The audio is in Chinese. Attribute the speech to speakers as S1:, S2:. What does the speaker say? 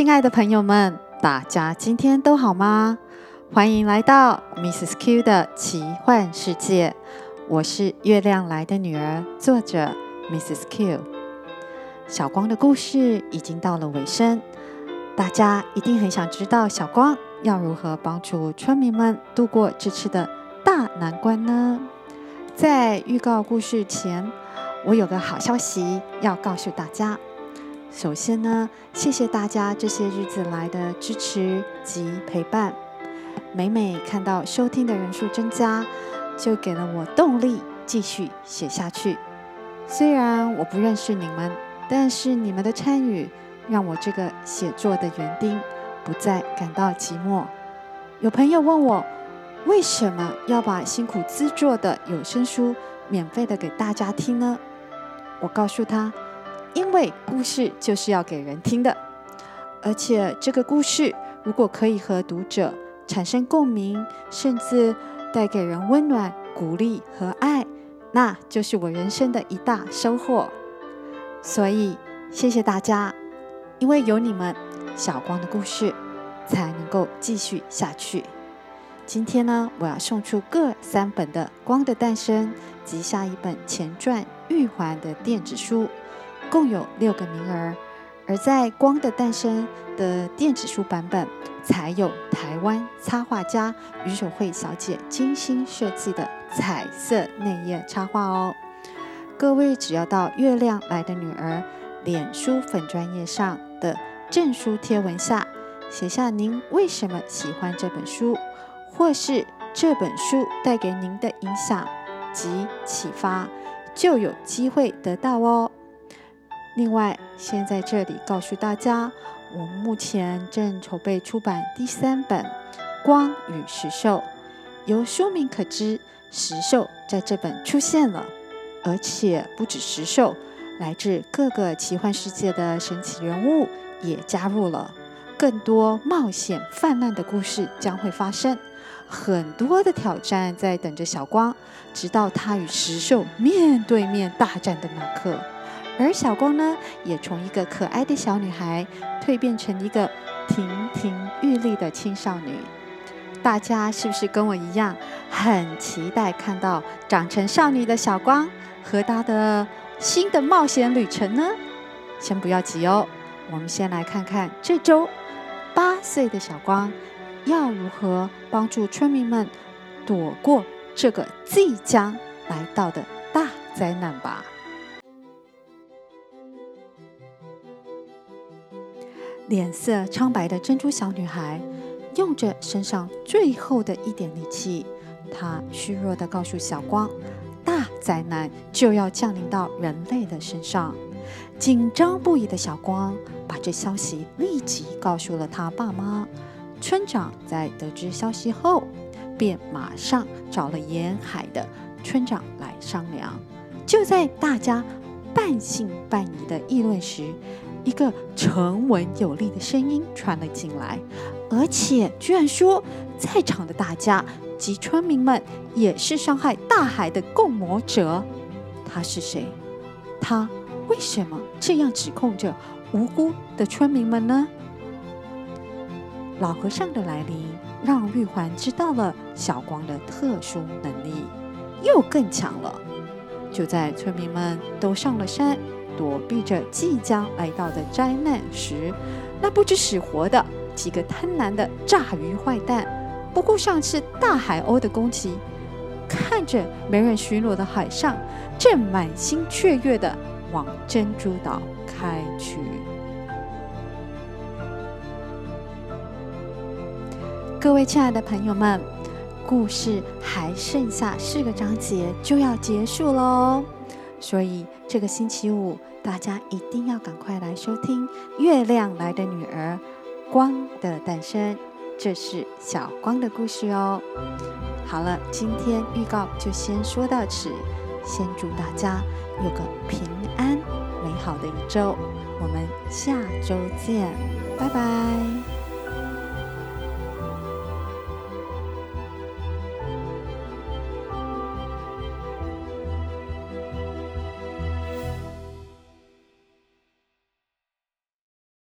S1: 亲爱的朋友们，大家今天都好吗？欢迎来到 Mrs. Q 的奇幻世界。我是月亮来的女儿，作者 Mrs. Q。小光的故事已经到了尾声，大家一定很想知道小光要如何帮助村民们度过这次的大难关呢？在预告故事前，我有个好消息要告诉大家。首先呢，谢谢大家这些日子来的支持及陪伴。每每看到收听的人数增加，就给了我动力继续写下去。虽然我不认识你们，但是你们的参与让我这个写作的园丁不再感到寂寞。有朋友问我，为什么要把辛苦制作的有声书免费的给大家听呢？我告诉他。因为故事就是要给人听的，而且这个故事如果可以和读者产生共鸣，甚至带给人温暖、鼓励和爱，那就是我人生的一大收获。所以，谢谢大家，因为有你们，小光的故事才能够继续下去。今天呢，我要送出各三本的《光的诞生》及下一本前传《玉环》的电子书。共有六个名额，而在《光的诞生》的电子书版本，才有台湾插画家余守慧小姐精心设计的彩色内页插画哦。各位只要到月亮来的女儿脸书粉专页上的证书贴文下，写下您为什么喜欢这本书，或是这本书带给您的影响及启发，就有机会得到哦。另外，先在这里告诉大家，我目前正筹备出版第三本《光与石兽》。由书名可知，石兽在这本出现了，而且不止石兽，来自各个奇幻世界的神奇人物也加入了。更多冒险泛滥的故事将会发生，很多的挑战在等着小光，直到他与石兽面对面大战的那刻。而小光呢，也从一个可爱的小女孩蜕变成一个亭亭玉立的青少女。大家是不是跟我一样，很期待看到长成少女的小光和她的新的冒险旅程呢？先不要急哦，我们先来看看这周八岁的小光要如何帮助村民们躲过这个即将来到的大灾难吧。脸色苍白的珍珠小女孩，用着身上最后的一点力气，她虚弱地告诉小光：“大灾难就要降临到人类的身上。”紧张不已的小光把这消息立即告诉了他爸妈。村长在得知消息后，便马上找了沿海的村长来商量。就在大家半信半疑的议论时，一个沉稳有力的声音传了进来，而且居然说，在场的大家及村民们也是伤害大海的共谋者。他是谁？他为什么这样指控着无辜的村民们呢？老和尚的来临让玉环知道了小光的特殊能力，又更强了。就在村民们都上了山。躲避着即将来到的灾难时，那不知死活的几个贪婪的炸鱼坏蛋，不顾上次大海鸥的攻击，看着没人巡逻的海上，正满心雀跃的往珍珠岛开去。各位亲爱的朋友们，故事还剩下四个章节就要结束喽，所以这个星期五。大家一定要赶快来收听《月亮来的女儿》，光的诞生，这是小光的故事哦。好了，今天预告就先说到此，先祝大家有个平安美好的一周，我们下周见，拜拜。